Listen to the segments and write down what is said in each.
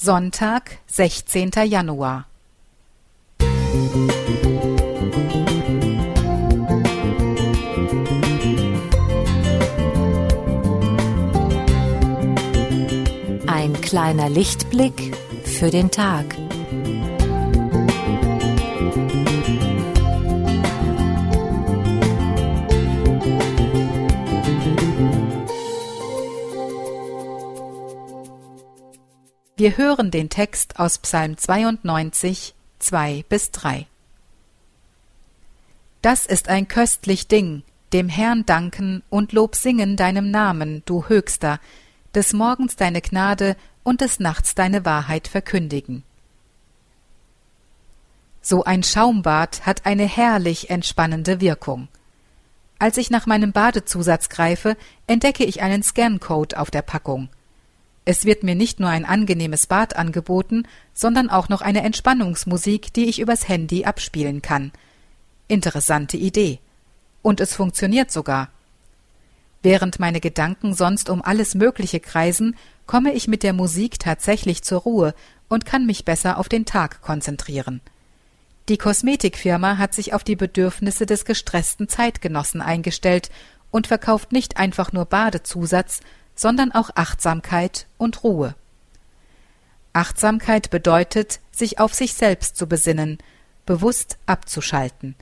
Sonntag, sechzehnter Januar. Ein kleiner Lichtblick für den Tag. Wir hören den Text aus Psalm 92, 2 bis 3. Das ist ein köstlich Ding, dem Herrn danken und Lob singen deinem Namen, du Höchster, des Morgens deine Gnade und des Nachts deine Wahrheit verkündigen. So ein Schaumbad hat eine herrlich entspannende Wirkung. Als ich nach meinem Badezusatz greife, entdecke ich einen Scancode auf der Packung. Es wird mir nicht nur ein angenehmes Bad angeboten, sondern auch noch eine Entspannungsmusik, die ich übers Handy abspielen kann. Interessante Idee. Und es funktioniert sogar. Während meine Gedanken sonst um alles Mögliche kreisen, komme ich mit der Musik tatsächlich zur Ruhe und kann mich besser auf den Tag konzentrieren. Die Kosmetikfirma hat sich auf die Bedürfnisse des gestressten Zeitgenossen eingestellt und verkauft nicht einfach nur Badezusatz, sondern auch Achtsamkeit und Ruhe. Achtsamkeit bedeutet, sich auf sich selbst zu besinnen, bewusst abzuschalten.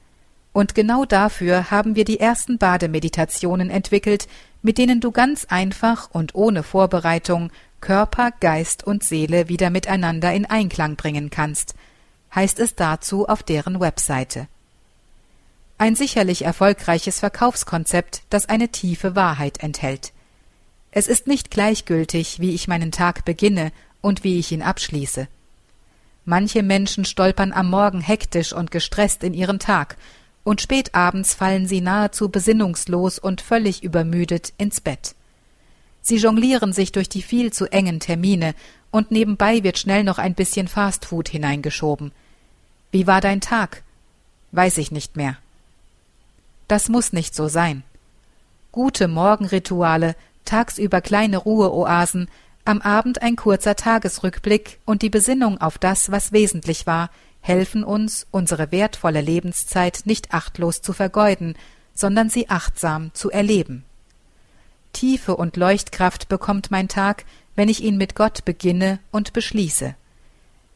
Und genau dafür haben wir die ersten Bademeditationen entwickelt, mit denen du ganz einfach und ohne Vorbereitung Körper, Geist und Seele wieder miteinander in Einklang bringen kannst, heißt es dazu auf deren Webseite. Ein sicherlich erfolgreiches Verkaufskonzept, das eine tiefe Wahrheit enthält. Es ist nicht gleichgültig, wie ich meinen Tag beginne und wie ich ihn abschließe. Manche Menschen stolpern am Morgen hektisch und gestresst in ihren Tag, und spät abends fallen sie nahezu besinnungslos und völlig übermüdet ins Bett. Sie jonglieren sich durch die viel zu engen Termine, und nebenbei wird schnell noch ein bisschen Fastfood hineingeschoben. Wie war dein Tag? Weiß ich nicht mehr. Das muss nicht so sein. Gute Morgenrituale tagsüber kleine Ruheoasen, am Abend ein kurzer Tagesrückblick und die Besinnung auf das, was wesentlich war, helfen uns, unsere wertvolle Lebenszeit nicht achtlos zu vergeuden, sondern sie achtsam zu erleben. Tiefe und Leuchtkraft bekommt mein Tag, wenn ich ihn mit Gott beginne und beschließe.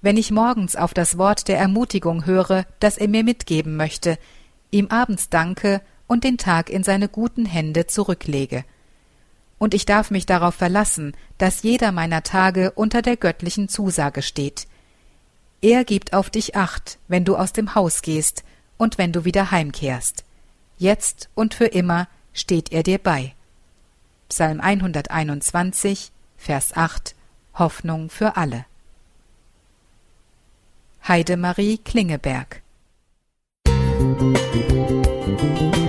Wenn ich morgens auf das Wort der Ermutigung höre, das er mir mitgeben möchte, ihm abends danke und den Tag in seine guten Hände zurücklege und ich darf mich darauf verlassen, dass jeder meiner Tage unter der göttlichen Zusage steht. Er gibt auf dich acht, wenn du aus dem Haus gehst und wenn du wieder heimkehrst. Jetzt und für immer steht er dir bei. Psalm 121, Vers 8 Hoffnung für alle. Heidemarie Klingeberg Musik